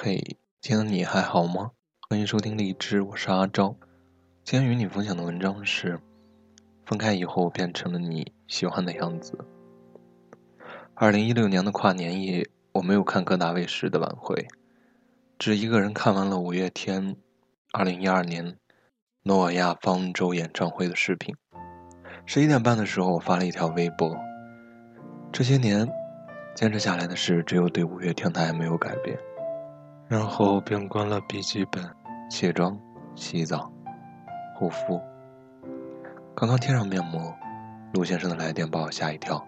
嘿，今天你还好吗？欢迎收听荔枝，我是阿昭。今天与你分享的文章是：分开以后变成了你喜欢的样子。二零一六年的跨年夜，我没有看各大卫视的晚会，只一个人看完了五月天二零一二年诺亚方舟演唱会的视频。十一点半的时候，我发了一条微博：这些年坚持下来的事，只有对五月天的爱没有改变。然后便关了笔记本，卸妆、洗澡、护肤。刚刚贴上面膜，陆先生的来电把我吓一跳。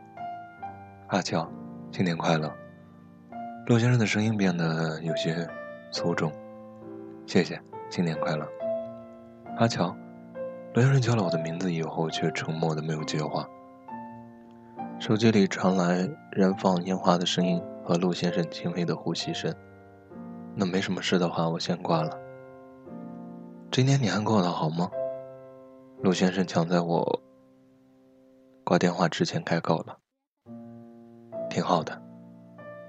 阿乔，新年快乐！陆先生的声音变得有些粗重。谢谢，新年快乐。阿乔，陆先生叫了我的名字以后，却沉默的没有接话。手机里传来燃放烟花的声音和陆先生轻微的呼吸声。那没什么事的话，我先挂了。今天你还过得好吗？陆先生抢在我挂电话之前开口了。挺好的，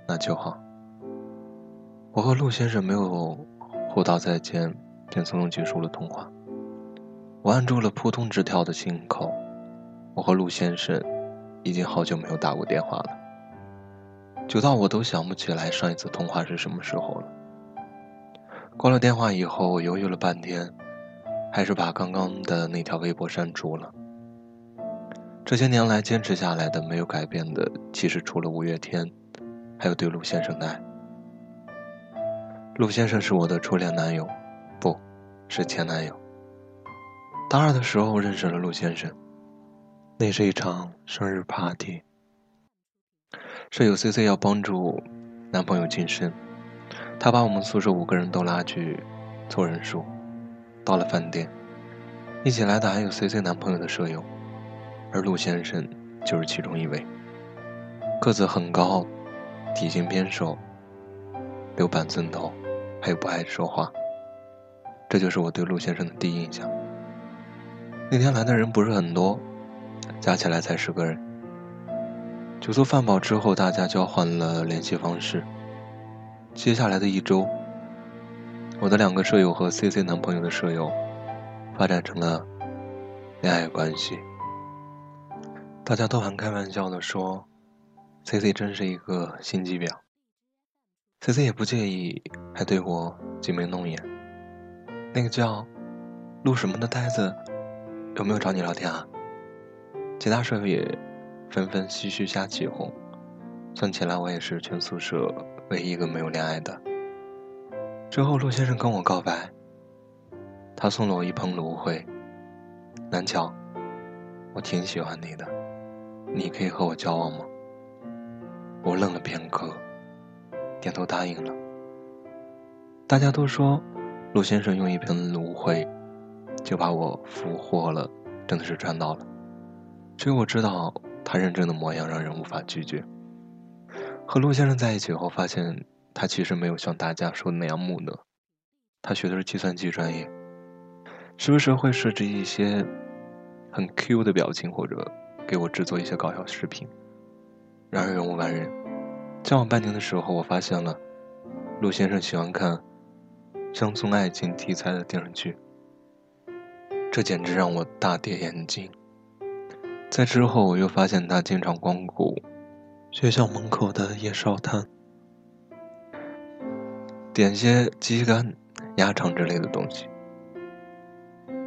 那就好。我和陆先生没有互道再见，便匆匆结束了通话。我按住了扑通直跳的心口。我和陆先生已经好久没有打过电话了，久到我都想不起来上一次通话是什么时候了。挂了电话以后，我犹豫了半天，还是把刚刚的那条微博删除了。这些年来坚持下来的、没有改变的，其实除了五月天，还有对陆先生的爱。陆先生是我的初恋男友，不，是前男友。大二的时候认识了陆先生，那是一场生日 party，舍友 C C 要帮助男朋友晋升。他把我们宿舍五个人都拉去凑人数，到了饭店，一起来的还有 C C 男朋友的舍友，而陆先生就是其中一位。个子很高，体型偏瘦，留板寸头，还有不爱说话。这就是我对陆先生的第一印象。那天来的人不是很多，加起来才十个人。酒足饭饱之后，大家交换了联系方式。接下来的一周，我的两个舍友和 C C 男朋友的舍友发展成了恋爱关系。大家都很开玩笑的说：“C C 真是一个心机婊。”C C 也不介意，还对我挤眉弄眼。那个叫陆什么的呆子，有没有找你聊天啊？其他舍友也纷纷嘘嘘瞎起哄。算起来，我也是全宿舍。唯一一个没有恋爱的。之后，陆先生跟我告白，他送了我一盆芦荟。南桥，我挺喜欢你的，你可以和我交往吗？我愣了片刻，点头答应了。大家都说，陆先生用一盆芦荟就把我俘获了，真的是赚到了。只有我知道，他认真的模样让人无法拒绝。和陆先生在一起后，发现他其实没有像大家说的那样木讷。他学的是计算机专业，时不时会设置一些很 Q 的表情，或者给我制作一些搞笑视频。然而人无完人，交往半年的时候，我发现了陆先生喜欢看乡村爱情题材的电视剧，这简直让我大跌眼镜。在之后，我又发现他经常光顾。学校门口的夜烧摊，点些鸡肝、鸭肠之类的东西，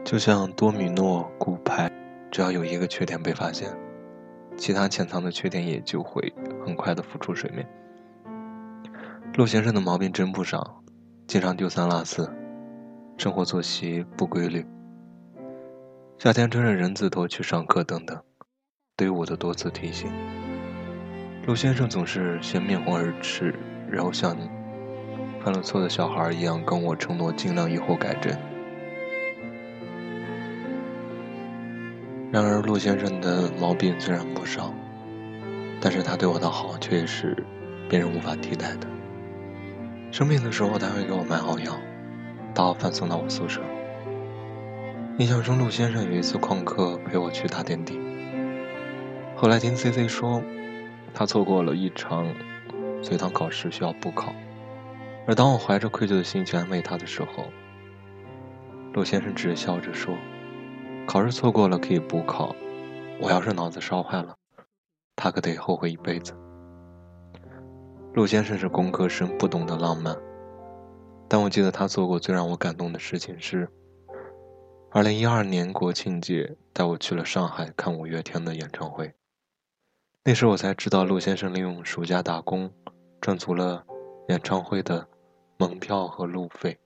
就像多米诺骨牌，只要有一个缺点被发现，其他潜藏的缺点也就会很快的浮出水面。陆先生的毛病真不少，经常丢三落四，生活作息不规律，夏天穿着人字拖去上课等等，对我的多次提醒。陆先生总是先面红耳赤，然后像犯了错的小孩一样跟我承诺尽量以后改正。然而，陆先生的毛病虽然不少，但是他对我的好却是别人无法替代的。生病的时候，他会给我买好药，打好饭送到我宿舍。印象中，陆先生有一次旷课陪我去打点滴，后来听 C C 说。他错过了一场随堂考试，需要补考。而当我怀着愧疚的心情安慰他的时候，陆先生只是笑着说：“考试错过了可以补考，我要是脑子烧坏了，他可得后悔一辈子。”陆先生是工科生，不懂得浪漫，但我记得他做过最让我感动的事情是，二零一二年国庆节带我去了上海看五月天的演唱会。那时我才知道，陆先生利用暑假打工，赚足了演唱会的门票和路费。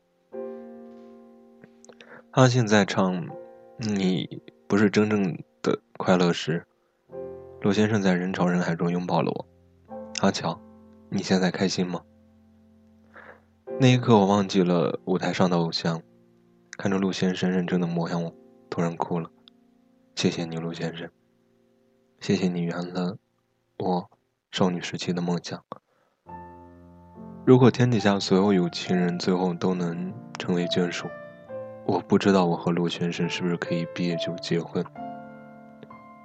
阿信在唱《你不是真正的快乐》时，陆先生在人潮人海中拥抱了我。阿乔。你现在开心吗？那一刻，我忘记了舞台上的偶像，看着陆先生认真的模样，我突然哭了。谢谢你，陆先生。谢谢你圆了我少女时期的梦想。如果天底下所有有情人最后都能成为眷属，我不知道我和陆先生是不是可以毕业就结婚。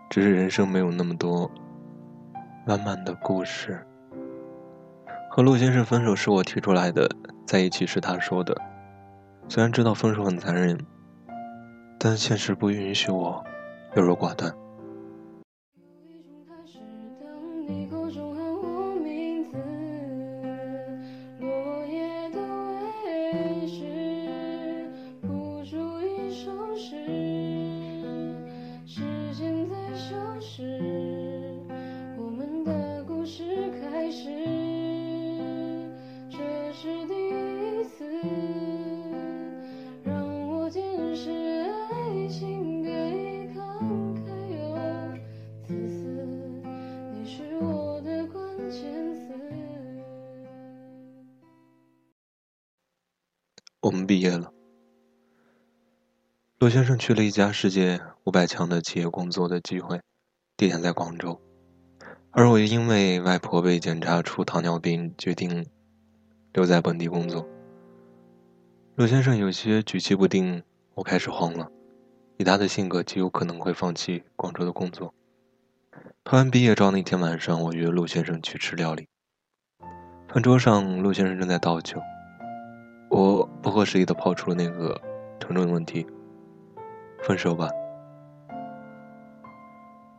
只是人生没有那么多浪漫的故事。和陆先生分手是我提出来的，在一起是他说的。虽然知道分手很残忍，但现实不允许我优柔寡断。是时间在消失，我们的故事开始。这是第一次让我见识爱情可以慷慨又自私，你是我的关键词。我们毕业了。陆先生去了一家世界五百强的企业工作的机会，地点在广州，而我因为外婆被检查出糖尿病，决定留在本地工作。陆先生有些举棋不定，我开始慌了。以他的性格，极有可能会放弃广州的工作。拍完毕业照那天晚上，我约陆先生去吃料理。饭桌上，陆先生正在倒酒。我不合时宜的抛出了那个沉重的问题：“分手吧？”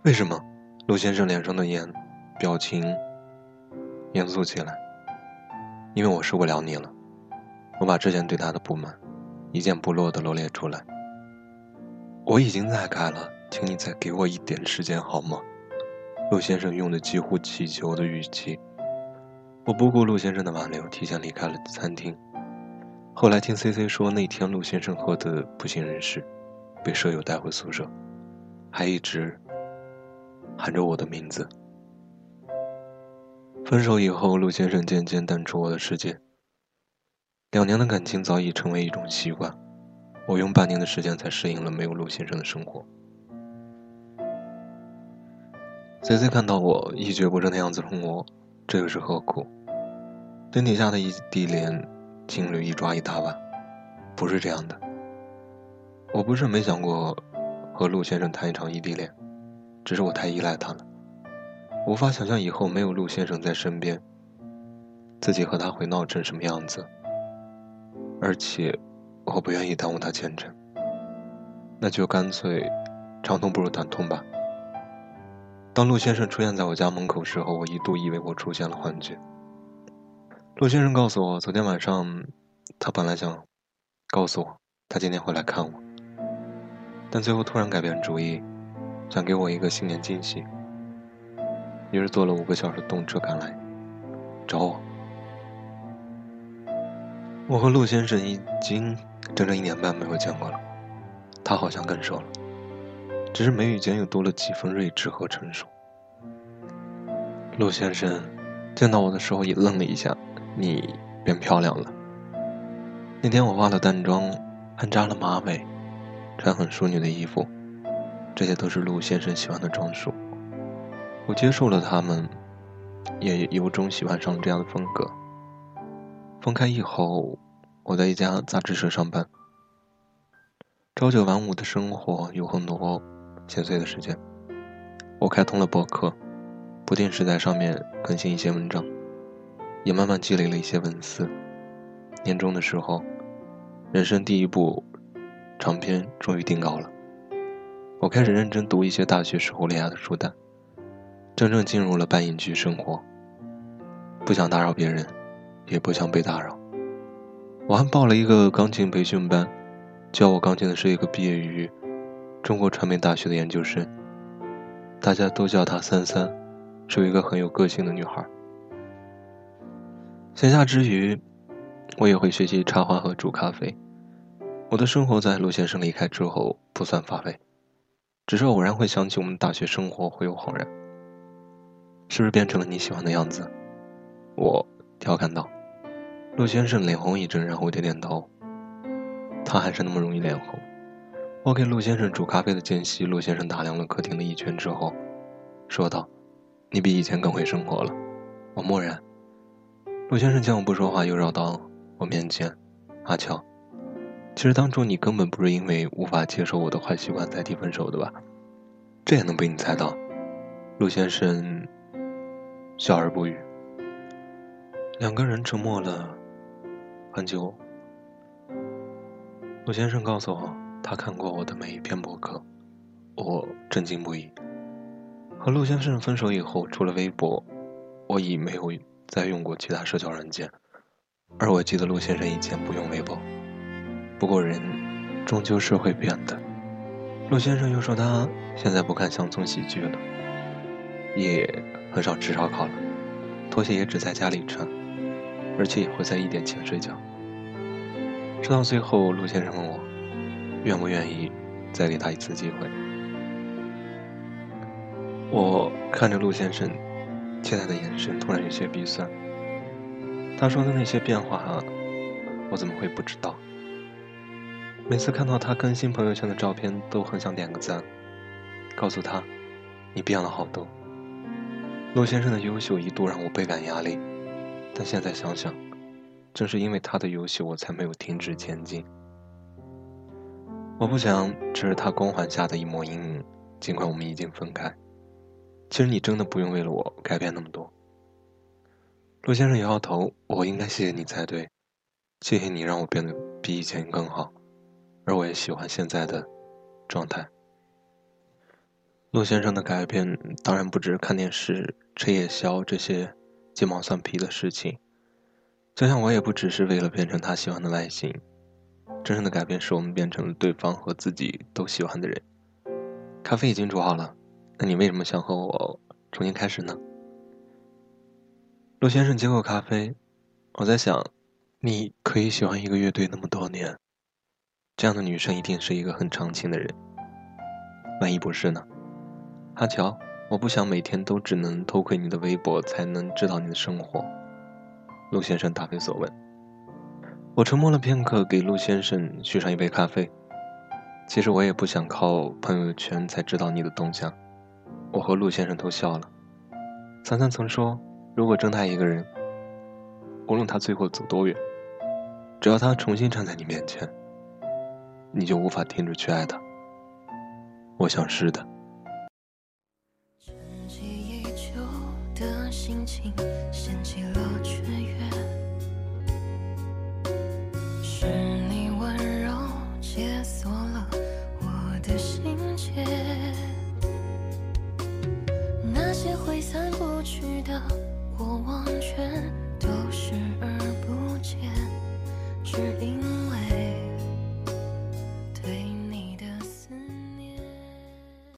为什么？陆先生脸上的眼表情严肃起来。因为我受不了你了。我把之前对他的不满一件不落的罗列出来。我已经在改了，请你再给我一点时间好吗？陆先生用的几乎乞求的语气。我不顾陆先生的挽留，提前离开了餐厅。后来听 C C 说，那天陆先生喝得不省人事，被舍友带回宿舍，还一直喊着我的名字。分手以后，陆先生渐渐淡出我的世界。两年的感情早已成为一种习惯，我用半年的时间才适应了没有陆先生的生活。C C 看到我一蹶不振的样子，问我这又是何苦？天底下的异地恋。情侣一抓一大把，不是这样的。我不是没想过和陆先生谈一场异地恋，只是我太依赖他了，无法想象以后没有陆先生在身边，自己和他会闹成什么样子。而且，我不愿意耽误他前程，那就干脆长痛不如短痛吧。当陆先生出现在我家门口时候，我一度以为我出现了幻觉。陆先生告诉我，昨天晚上他本来想告诉我他今天会来看我，但最后突然改变主意，想给我一个新年惊喜，于是坐了五个小时动车赶来找我。我和陆先生已经整整一年半没有见过了，他好像更瘦了，只是眉宇间又多了几分睿智和成熟。陆先生见到我的时候也愣了一下。你变漂亮了。那天我化了淡妆，还扎了马尾，穿很淑女的衣服，这些都是陆先生喜欢的装束。我接受了他们，也由衷喜欢上了这样的风格。分开以后，我在一家杂志社上班，朝九晚五的生活有很多闲碎的时间。我开通了博客，不定时在上面更新一些文章。也慢慢积累了一些文字，年终的时候，人生第一部长篇终于定稿了。我开始认真读一些大学时候恋爱的书单，真正进入了半隐居生活。不想打扰别人，也不想被打扰。我还报了一个钢琴培训班，教我钢琴的是一个毕业于中国传媒大学的研究生，大家都叫她三三，是一个很有个性的女孩。闲暇之余，我也会学习插花和煮咖啡。我的生活在陆先生离开之后不算乏味，只是偶然会想起我们大学生活，会有恍然：是不是变成了你喜欢的样子？我调侃道。陆先生脸红一阵，然后点点头。他还是那么容易脸红。我给陆先生煮咖啡的间隙，陆先生打量了客厅的一圈之后，说道：“你比以前更会生活了。”我默然。陆先生见我不说话，又绕到我面前：“阿乔，其实当初你根本不是因为无法接受我的坏习惯才提分手的吧？这也能被你猜到？”陆先生笑而不语。两个人沉默了很久。陆先生告诉我，他看过我的每一篇博客，我震惊不已。和陆先生分手以后，除了微博，我已没有。再用过其他社交软件，而我记得陆先生以前不用微博。不过人终究是会变的。陆先生又说他现在不看乡村喜剧了，也很少吃烧烤了，拖鞋也只在家里穿，而且也会在一点前睡觉。直到最后，陆先生问我，愿不愿意再给他一次机会。我看着陆先生。期待的眼神突然有些鼻酸。他说的那些变化，我怎么会不知道？每次看到他更新朋友圈的照片，都很想点个赞，告诉他：“你变了好多。”陆先生的优秀一度让我倍感压力，但现在想想，正是因为他的优秀，我才没有停止前进。我不想只是他光环下的一抹阴影，尽管我们已经分开。其实你真的不用为了我改变那么多。陆先生摇摇头，我应该谢谢你才对，谢谢你让我变得比以前更好，而我也喜欢现在的状态。陆先生的改变当然不止看电视、吃夜宵这些鸡毛蒜皮的事情，就像我也不只是为了变成他喜欢的外形，真正的改变是我们变成了对方和自己都喜欢的人。咖啡已经煮好了。那你为什么想和我重新开始呢？陆先生接过咖啡，我在想，你可以喜欢一个乐队那么多年，这样的女生一定是一个很长情的人。万一不是呢？阿乔，我不想每天都只能偷窥你的微博才能知道你的生活。陆先生答非所问。我沉默了片刻，给陆先生续上一杯咖啡。其实我也不想靠朋友圈才知道你的动向。我和陆先生都笑了。三三曾说：“如果真爱一个人，无论他最后走多远，只要他重新站在你面前，你就无法停止去爱他。”我想是的。过往全都视而不见，只因。